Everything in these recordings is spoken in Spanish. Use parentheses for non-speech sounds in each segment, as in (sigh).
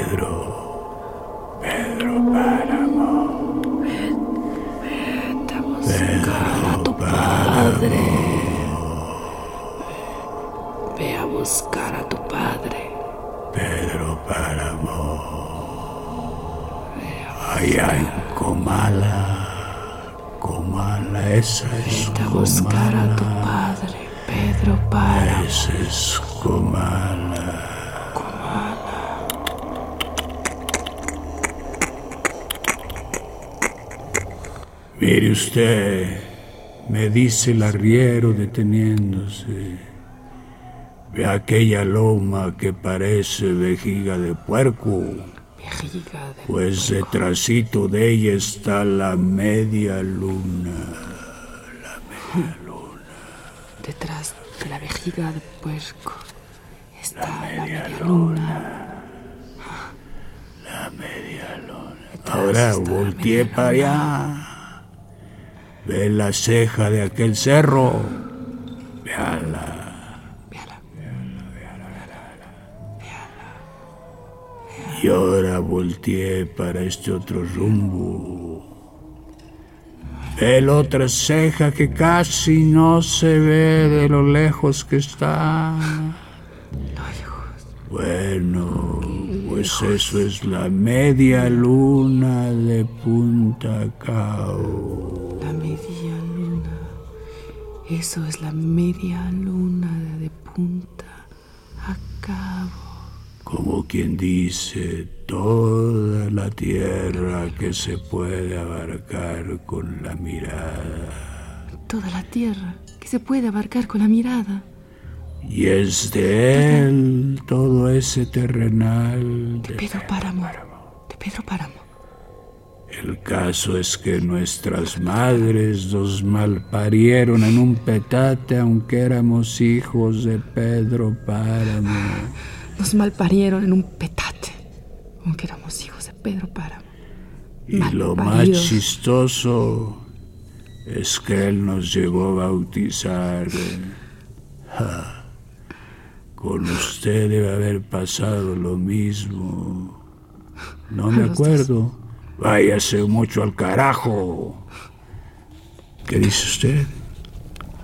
Pedro. Pedro Páramo. Vete a buscar a tu padre. Ve a buscar a tu padre. Pedro Páramo. Allá en Comala. Comala, esa es Vete a buscar a tu padre. Pedro Páramo. Esa es Comala. Mire usted, me dice el arriero deteniéndose. Ve aquella loma que parece vejiga de puerco. Vejiga de Pues detrásito de ella está la media (laughs) luna. Detrás de la vejiga de puerco está la media luna. Ahora volteé para allá. Ve la ceja de aquel cerro. Véala. Véala. Y ahora volteé para este otro rumbo. Ve la otra ceja que casi no se ve de lo lejos que está. Bueno, pues eso es la media luna de Punta Cao. Eso es la media luna de, punta a cabo. Como quien dice, toda la tierra que se puede abarcar con la mirada. Toda la tierra que se puede abarcar con la mirada. Y es de él todo ese terrenal. De Pedro Páramo. De Pedro Páramo. El caso es que nuestras madres nos malparieron en un petate aunque éramos hijos de Pedro Páramo. Nos malparieron en un petate. Aunque éramos hijos de Pedro Páramo. Y lo más chistoso es que él nos llegó a bautizar. Ja. Con usted debe haber pasado lo mismo. No me acuerdo. Váyase mucho al carajo. ¿Qué dice usted?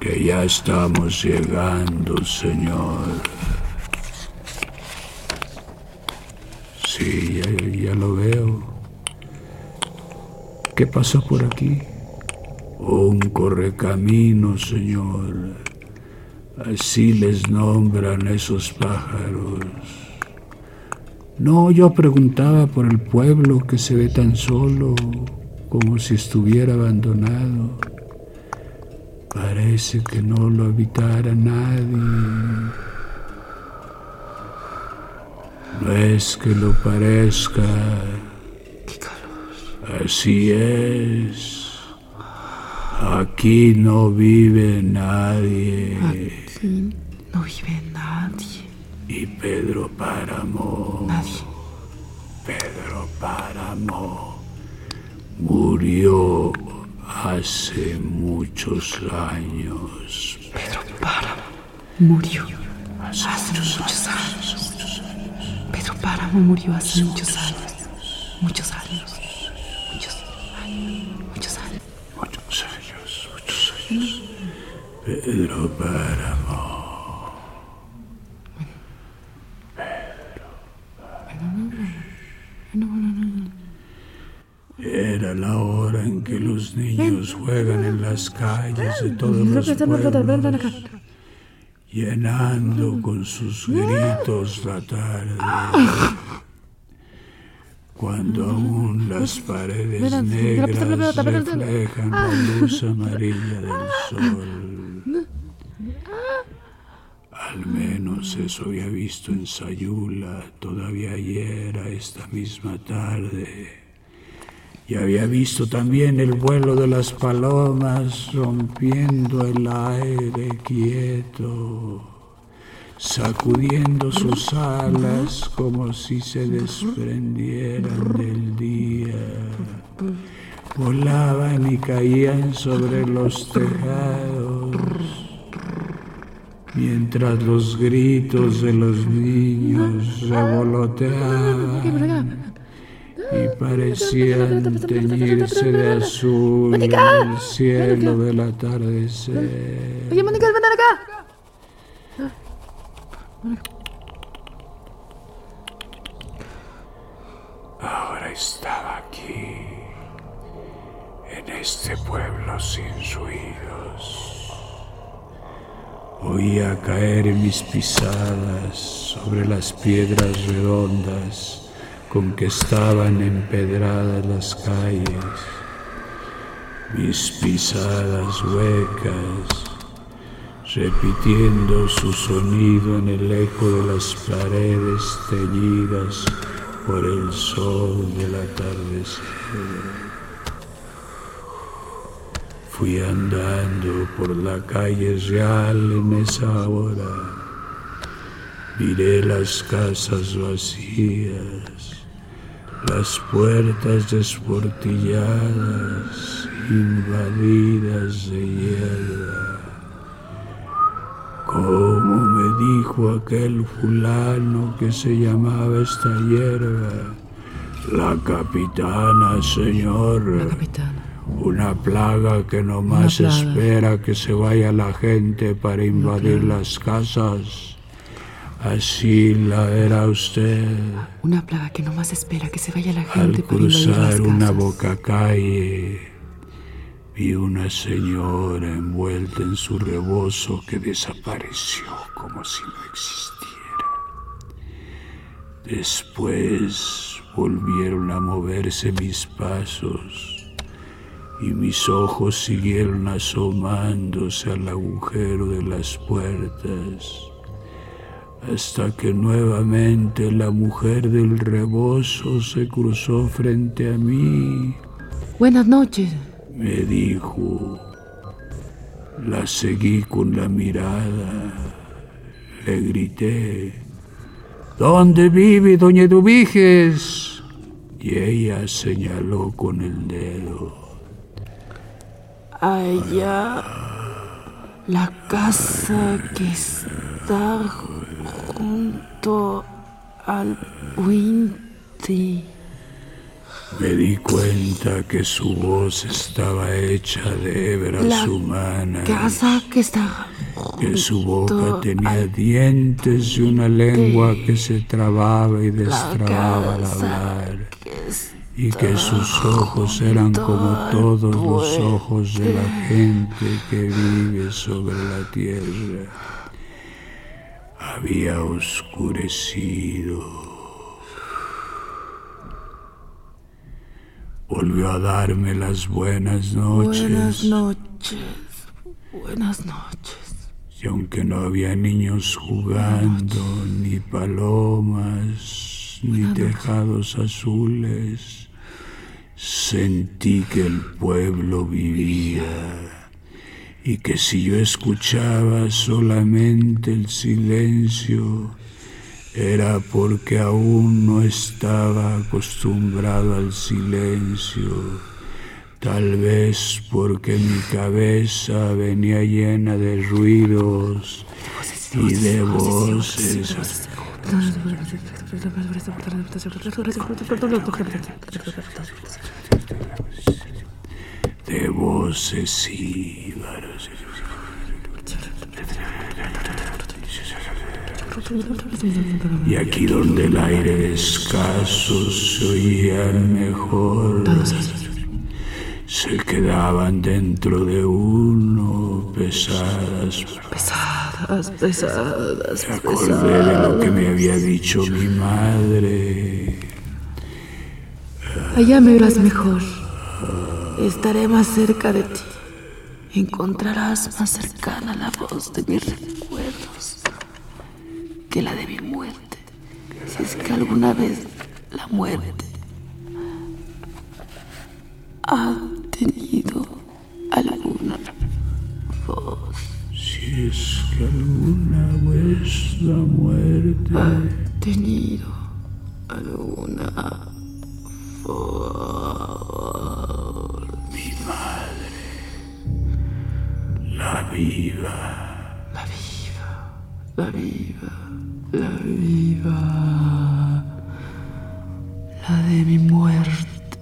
Que ya estamos llegando, señor. Sí, ya, ya lo veo. ¿Qué pasó por aquí? Un correcamino, señor. Así les nombran esos pájaros. No, yo preguntaba por el pueblo que se ve tan solo, como si estuviera abandonado. Parece que no lo habitara nadie. No es que lo parezca. ¡Qué calor! Así es. Aquí no vive nadie. Aquí no vive nadie. Y Pedro Páramo. Pedro Páramo, murió hace muchos años. Pedro Páramo murió hace muchos años. Pedro Páramo murió hace muchos años. Muchos años. Muchos años. Muchos años. Muchos años, muchos años. Pedro Páramo. Era la hora en que los niños juegan en las calles de todos los pueblos, llenando con sus gritos la tarde. Cuando aún las paredes negras reflejan la luz amarilla del sol. Al menos eso había visto en Sayula todavía ayer a esta misma tarde. Y había visto también el vuelo de las palomas rompiendo el aire quieto, sacudiendo sus alas como si se desprendieran del día. Volaban y caían sobre los tejados, mientras los gritos de los niños revoloteaban y parecían teñirse de azul el cielo del atardecer. Oye, Mónica, ven acá. Ahora estaba aquí, en este pueblo sin ruidos. Oía caer mis pisadas sobre las piedras redondas con que estaban empedradas las calles, mis pisadas huecas, repitiendo su sonido en el eco de las paredes teñidas por el sol del atardecer. Fui andando por la calle real en esa hora. Miré las casas vacías, las puertas desportilladas, invadidas de hierba. Como me dijo aquel fulano que se llamaba esta hierba, la capitana, señor. La capitana. Una plaga que nomás plaga. espera que se vaya la gente para invadir las casas. Así la verá usted Una plaga que nomás espera que se vaya la al gente las cruzar una boca calle. Vi una señora envuelta en su rebozo que desapareció como si no existiera. Después volvieron a moverse mis pasos y mis ojos siguieron asomándose al agujero de las puertas hasta que nuevamente la mujer del rebozo se cruzó frente a mí. Buenas noches. Me dijo, la seguí con la mirada, le grité, ¿dónde vive doña Eduviges? Y ella señaló con el dedo. Allá. La casa que está junto al Winti. Me di cuenta que su voz estaba hecha de hebras La humanas. Casa que está que su boca tenía dientes y una lengua que se trababa y destrababa al hablar, y que sus ojos eran como todos los ojos de la gente que vive sobre la tierra. Había oscurecido. Volvió a darme las buenas noches. Buenas noches. Buenas noches. Y aunque no había niños jugando, ni palomas, ni tejados azules, sentí que el pueblo vivía y que si yo escuchaba solamente el silencio, era porque aún no estaba acostumbrado al silencio. Tal vez porque mi cabeza venía llena de ruidos y de voces. De voces y Y aquí donde el aire escaso se oía mejor, se quedaban dentro de uno pesadas. Pesadas, pesadas, Me acordé de lo que me había dicho mi madre. Allá me verás mejor. Estaré más cerca de ti. Encontrarás más cercana la voz de mis recuerdos que la de mi muerte. Si es que alguna vez la muerte ha tenido alguna voz. Si es que alguna vez la muerte Ha tenido alguna voz. La viva. La viva, la viva, la viva. La de mi muerte.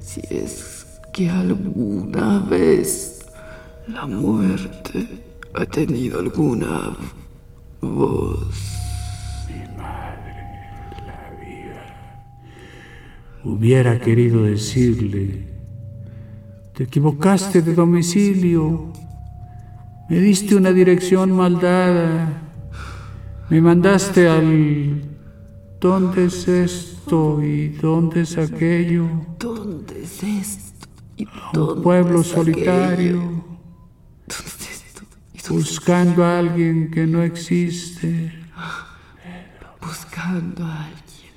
Si es que alguna vez la muerte ha tenido alguna voz. Hubiera querido decirle, te equivocaste de domicilio, me diste una dirección mal dada, me mandaste al... ¿Dónde es esto y dónde es aquello? ¿Dónde es esto? ¿Y Un dónde pueblo es aquello? solitario, ¿Dónde es esto? ¿Y dónde es buscando a alguien que no existe. buscando a alguien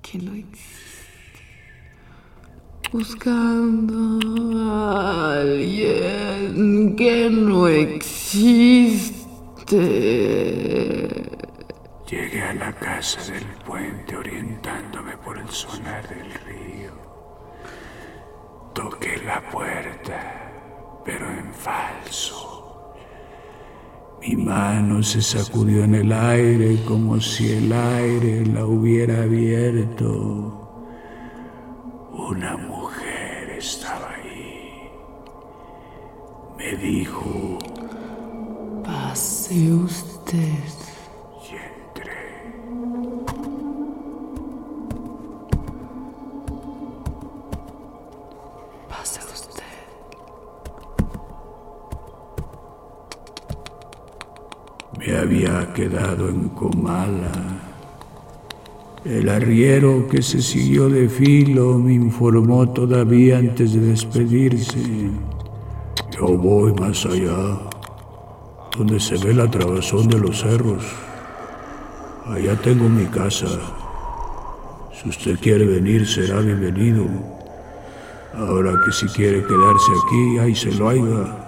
que no existe. Buscando a alguien que no existe. Llegué a la casa del puente orientándome por el sonar del río. Toqué la puerta, pero en falso. Mi mano se sacudió en el aire como si el aire la hubiera abierto. Una Me dijo, Pase usted. y entré. Pase usted. Me había quedado en Comala. El arriero que se siguió de filo me informó todavía antes de despedirse. Yo voy más allá, donde se ve la trabazón de los cerros. Allá tengo mi casa. Si usted quiere venir, será bienvenido. Ahora que si quiere quedarse aquí, ahí se lo haiga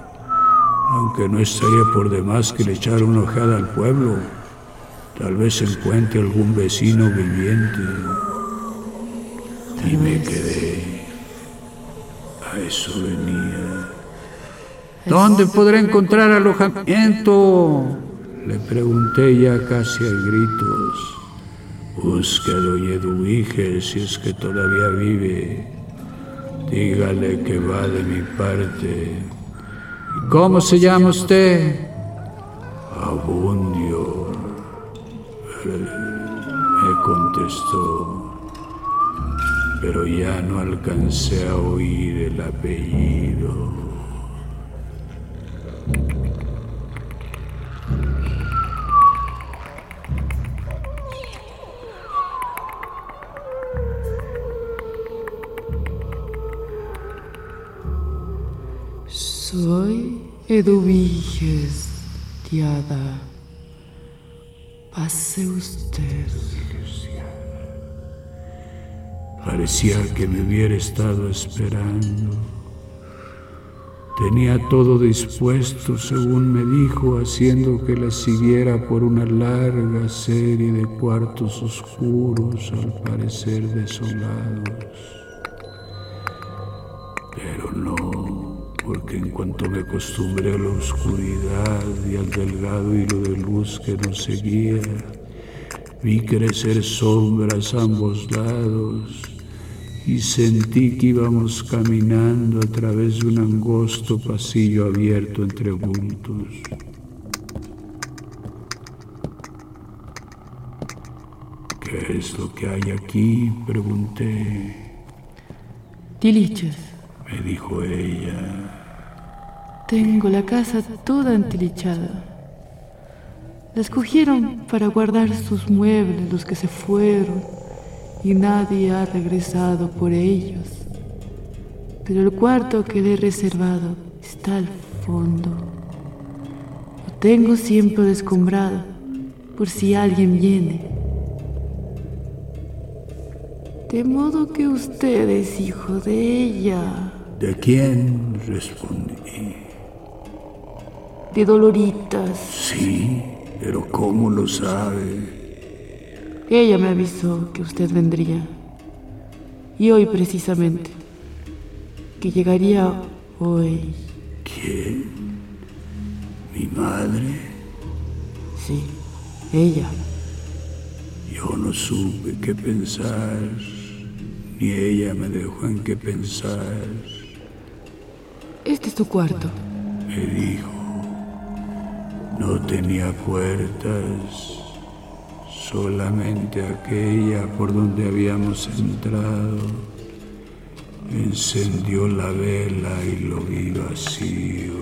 aunque no estaría por demás que le echara una ojeada al pueblo. Tal vez encuentre algún vecino viviente. Y me quedé. A eso venía. ¿Dónde podré encontrar alojamiento? Le pregunté ya casi a gritos. Busque a Doña Eduige si es que todavía vive. Dígale que va de mi parte. ¿Cómo se llama usted? Abundio. Me contestó, pero ya no alcancé a oír el apellido. Eduviges, Diada. Pase usted. Parecía que me hubiera estado esperando. Tenía todo dispuesto, según me dijo, haciendo que la siguiera por una larga serie de cuartos oscuros, al parecer desolados. Pero no, porque en cuanto me acostumbré a la oscuridad y al delgado hilo de luz que nos seguía, vi crecer sombras a ambos lados y sentí que íbamos caminando a través de un angosto pasillo abierto entre bultos. ¿Qué es lo que hay aquí? Pregunté. Diliches, me dijo ella. Tengo la casa toda entilichada. La escogieron para guardar sus muebles, los que se fueron, y nadie ha regresado por ellos. Pero el cuarto que le he reservado está al fondo. Lo tengo siempre descombrado por si alguien viene. De modo que usted es hijo de ella. ¿De quién? respondí. De Doloritas. Sí, pero ¿cómo lo sabe? Ella me avisó que usted vendría. Y hoy precisamente. Que llegaría hoy. ¿Quién? ¿Mi madre? Sí, ella. Yo no supe qué pensar ni ella me dejó en qué pensar. Este es tu cuarto. Me dijo. No tenía puertas, solamente aquella por donde habíamos entrado. Encendió la vela y lo vi vacío.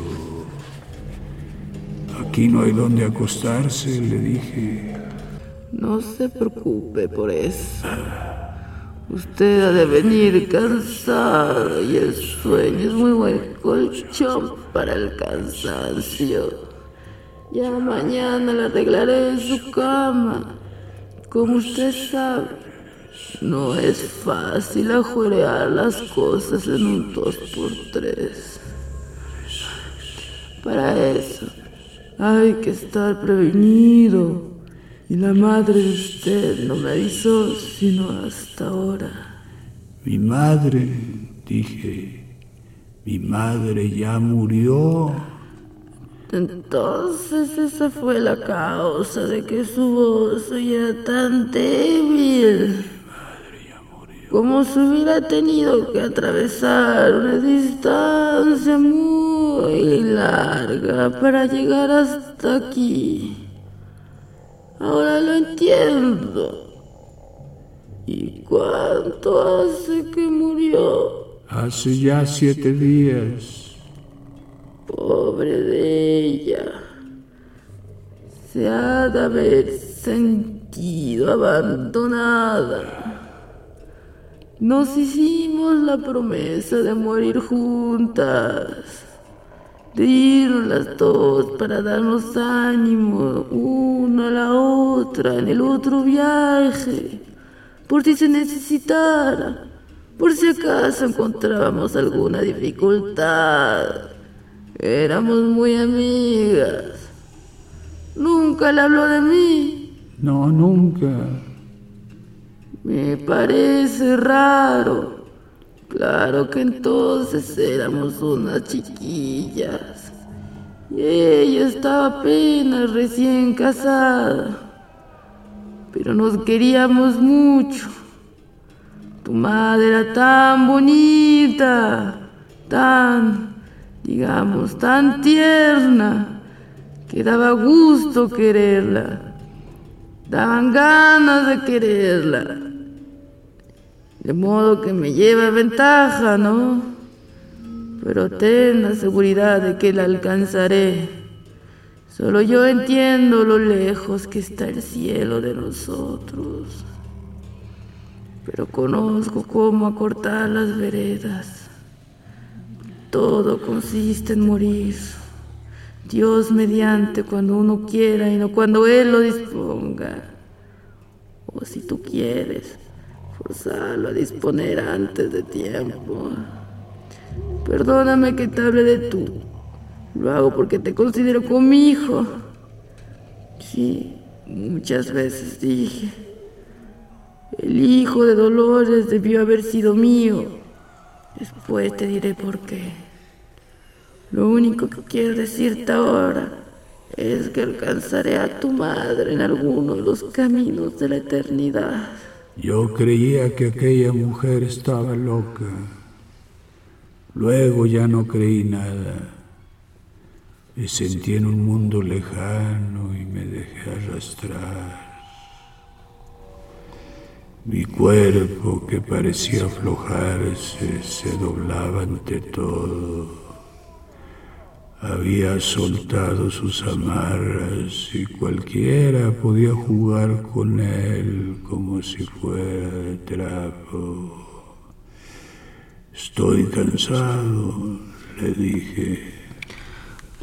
Aquí no hay donde acostarse, le dije. No se preocupe por eso. Usted ha de venir cansado y el sueño es muy buen colchón para el cansancio. Ya mañana le arreglaré su cama. Como usted sabe, no es fácil ajurear las cosas en un dos por tres. Para eso hay que estar prevenido. Y la madre de usted no me avisó sino hasta ahora. Mi madre, dije, mi madre ya murió. Entonces esa fue la causa de que su voz era tan débil. Como si hubiera tenido que atravesar una distancia muy larga para llegar hasta aquí. Ahora lo entiendo. ¿Y cuánto hace que murió? Hace ya siete días. Pobre de ella. Se ha de haber sentido abandonada. Nos hicimos la promesa de morir juntas de irnos las dos para darnos ánimo una a la otra en el otro viaje, por si se necesitara, por si acaso encontrábamos alguna dificultad. Éramos muy amigas. Nunca le habló de mí. No, nunca. Me parece raro. Claro que entonces éramos unas chiquillas. Y ella estaba apenas recién casada. Pero nos queríamos mucho. Tu madre era tan bonita, tan, digamos, tan tierna, que daba gusto quererla. Daban ganas de quererla. De modo que me lleva ventaja, ¿no? Pero ten la seguridad de que la alcanzaré. Solo yo entiendo lo lejos que está el cielo de nosotros. Pero conozco cómo acortar las veredas. Todo consiste en morir. Dios mediante cuando uno quiera y no cuando Él lo disponga. O si tú quieres forzarlo a disponer antes de tiempo. Perdóname que te hable de tú. Lo hago porque te considero como hijo. Sí, muchas veces dije. El hijo de Dolores debió haber sido mío. Después te diré por qué. Lo único que quiero decirte ahora es que alcanzaré a tu madre en alguno de los caminos de la eternidad. Yo creía que aquella mujer estaba loca. Luego ya no creí nada. Me sentí en un mundo lejano y me dejé arrastrar. Mi cuerpo, que parecía aflojarse, se doblaba ante todo. Había soltado sus amarras y cualquiera podía jugar con él como si fuera de trapo. Estoy cansado, le dije.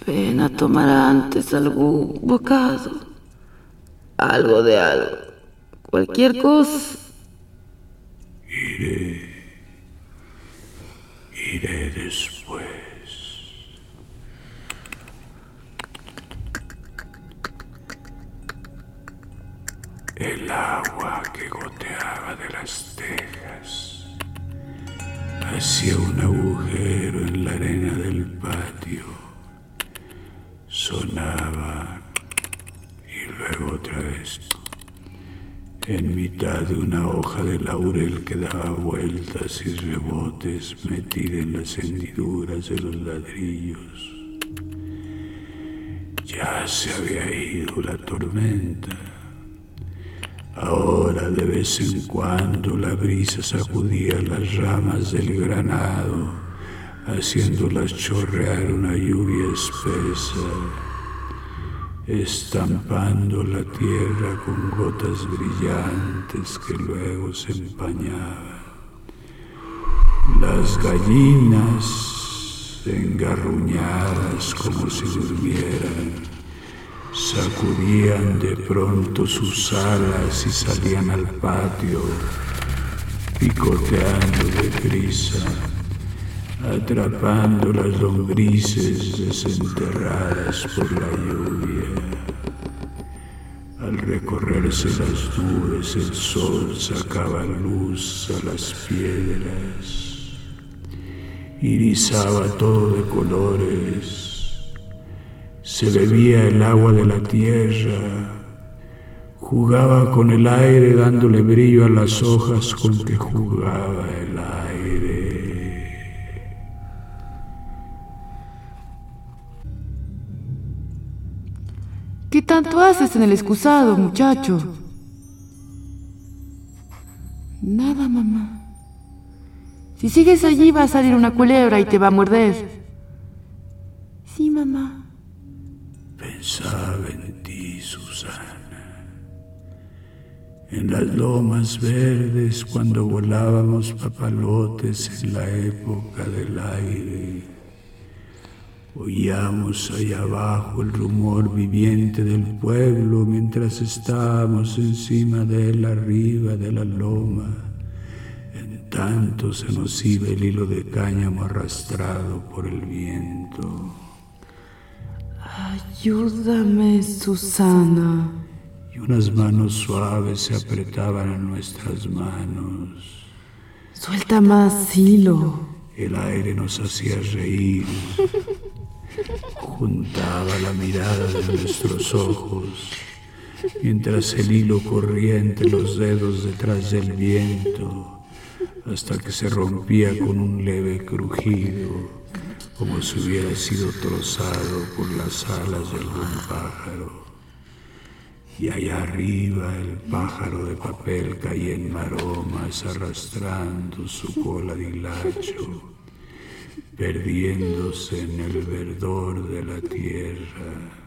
Ven a tomar antes algún bocado. Algo de algo. Cualquier cosa. Iré. Iré después. El agua que goteaba de las tejas hacía un agujero en la arena del patio. Sonaba y luego otra vez en mitad de una hoja de laurel que daba vueltas y rebotes metida en las hendiduras de los ladrillos. Ya se había ido la tormenta. Ahora de vez en cuando la brisa sacudía las ramas del granado, haciéndolas chorrear una lluvia espesa estampando la tierra con gotas brillantes que luego se empañaban. Las gallinas, engarruñadas como si durmieran, sacudían de pronto sus alas y salían al patio, picoteando deprisa atrapando las lombrices desenterradas por la lluvia. Al recorrerse las nubes el sol sacaba luz a las piedras, irizaba todo de colores, se bebía el agua de la tierra, jugaba con el aire dándole brillo a las hojas con que jugaba el aire. ¿Qué tanto haces en el excusado, muchacho? Nada, mamá. Si sigues allí va a salir una culebra y te va a morder. Sí, mamá. Pensaba en ti, Susana. En las lomas verdes cuando volábamos papalotes en la época del aire Oíamos allá abajo el rumor viviente del pueblo mientras estábamos encima de él arriba de la loma. En tanto se nos iba el hilo de cáñamo arrastrado por el viento. Ayúdame, Susana. Y unas manos suaves se apretaban a nuestras manos. Suelta más hilo. El aire nos hacía reír. Juntaba la mirada de nuestros ojos mientras el hilo corría entre los dedos detrás del viento hasta que se rompía con un leve crujido como si hubiera sido trozado por las alas de algún pájaro. Y allá arriba el pájaro de papel caía en maromas arrastrando su cola de hilacho perdiéndose en el verdor de la tierra.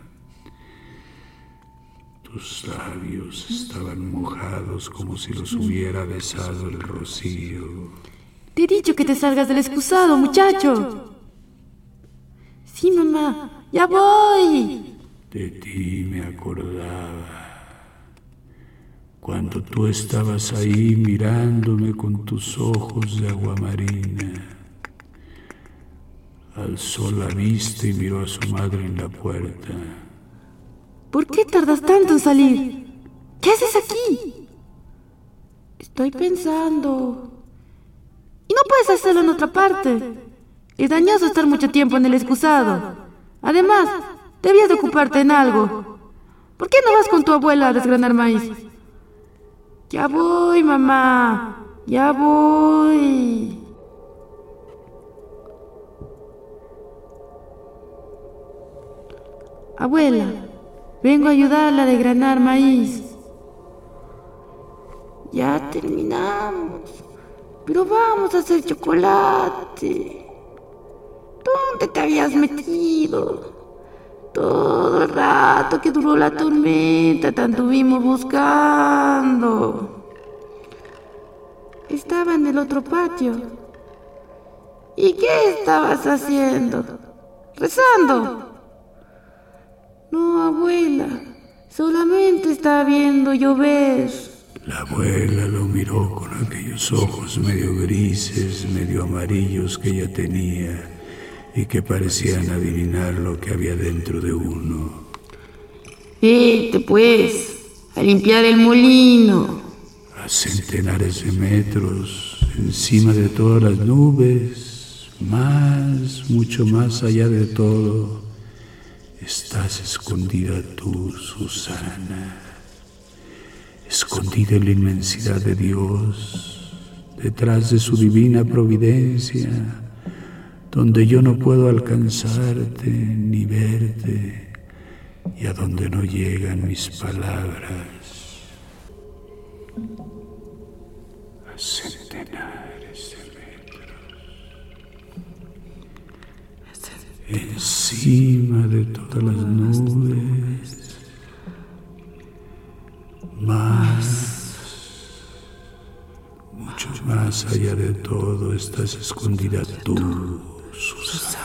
Tus labios estaban mojados como si los hubiera besado el rocío. Te he dicho que te salgas del excusado, muchacho. Sí, mamá, ya voy. De ti me acordaba. Cuando tú estabas ahí mirándome con tus ojos de agua marina Alzó la vista y miró a su madre en la puerta. ¿Por qué tardas tanto en salir? ¿Qué haces aquí? Estoy pensando. ¿Y no puedes hacerlo en otra parte? Es dañoso estar mucho tiempo en el excusado. Además, debías de ocuparte en algo. ¿Por qué no vas con tu abuela a desgranar maíz? Ya voy, mamá. Ya voy. Abuela, vengo a ayudarla a degranar maíz. Ya terminamos. Pero vamos a hacer chocolate. ¿Dónde te habías metido? Todo el rato que duró la tormenta te anduvimos buscando. Estaba en el otro patio. ¿Y qué estabas haciendo? Rezando. No, abuela. Solamente estaba viendo llover. La abuela lo miró con aquellos ojos medio grises, medio amarillos que ella tenía y que parecían adivinar lo que había dentro de uno. Vete, pues, a limpiar el molino. A centenares de metros, encima de todas las nubes, más, mucho más allá de todo, estás escondida tú, Susana. Escondida en la inmensidad de Dios, detrás de su divina providencia donde yo no puedo alcanzarte ni verte y a donde no llegan mis palabras. A centenares de metros. Encima de todas las nubes. Más. Mucho más allá de todo estás escondida tú. Susana,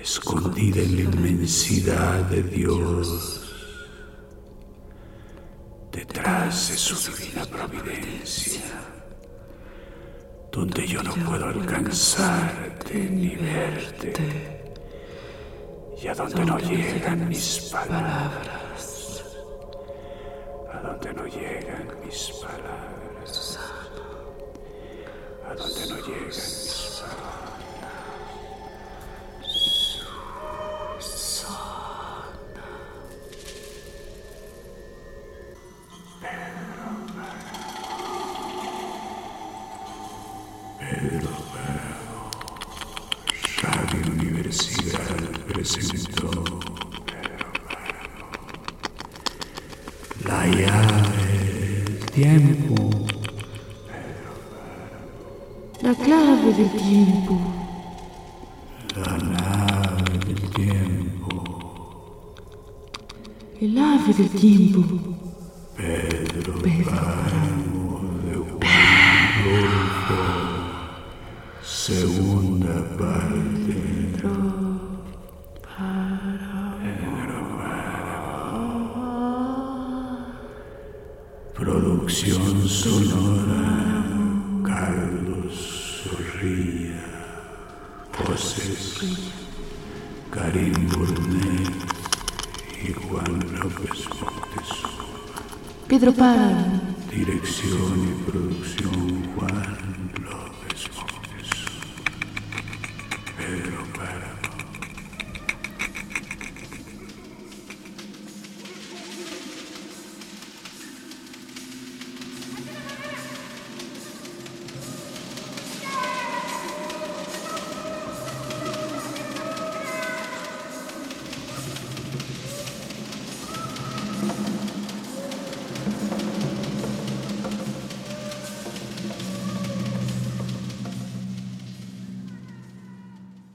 escondida en la inmensidad de Dios, detrás de su divina providencia, donde yo no puedo alcanzarte ni verte, y a donde no llegan mis palabras, a donde no llegan mis palabras a donde no llegan del tiempo. La nave del tiempo. El ave del tiempo. Pedro, Páramo de Juan Segunda parte. Pedro Páramo. Producción sonora. Carlos Zorrilla, José Karim Burnet y Juan López Montezuma. Pedro Parra. Dirección y producción Juan López Montezuma. Pedro Parra.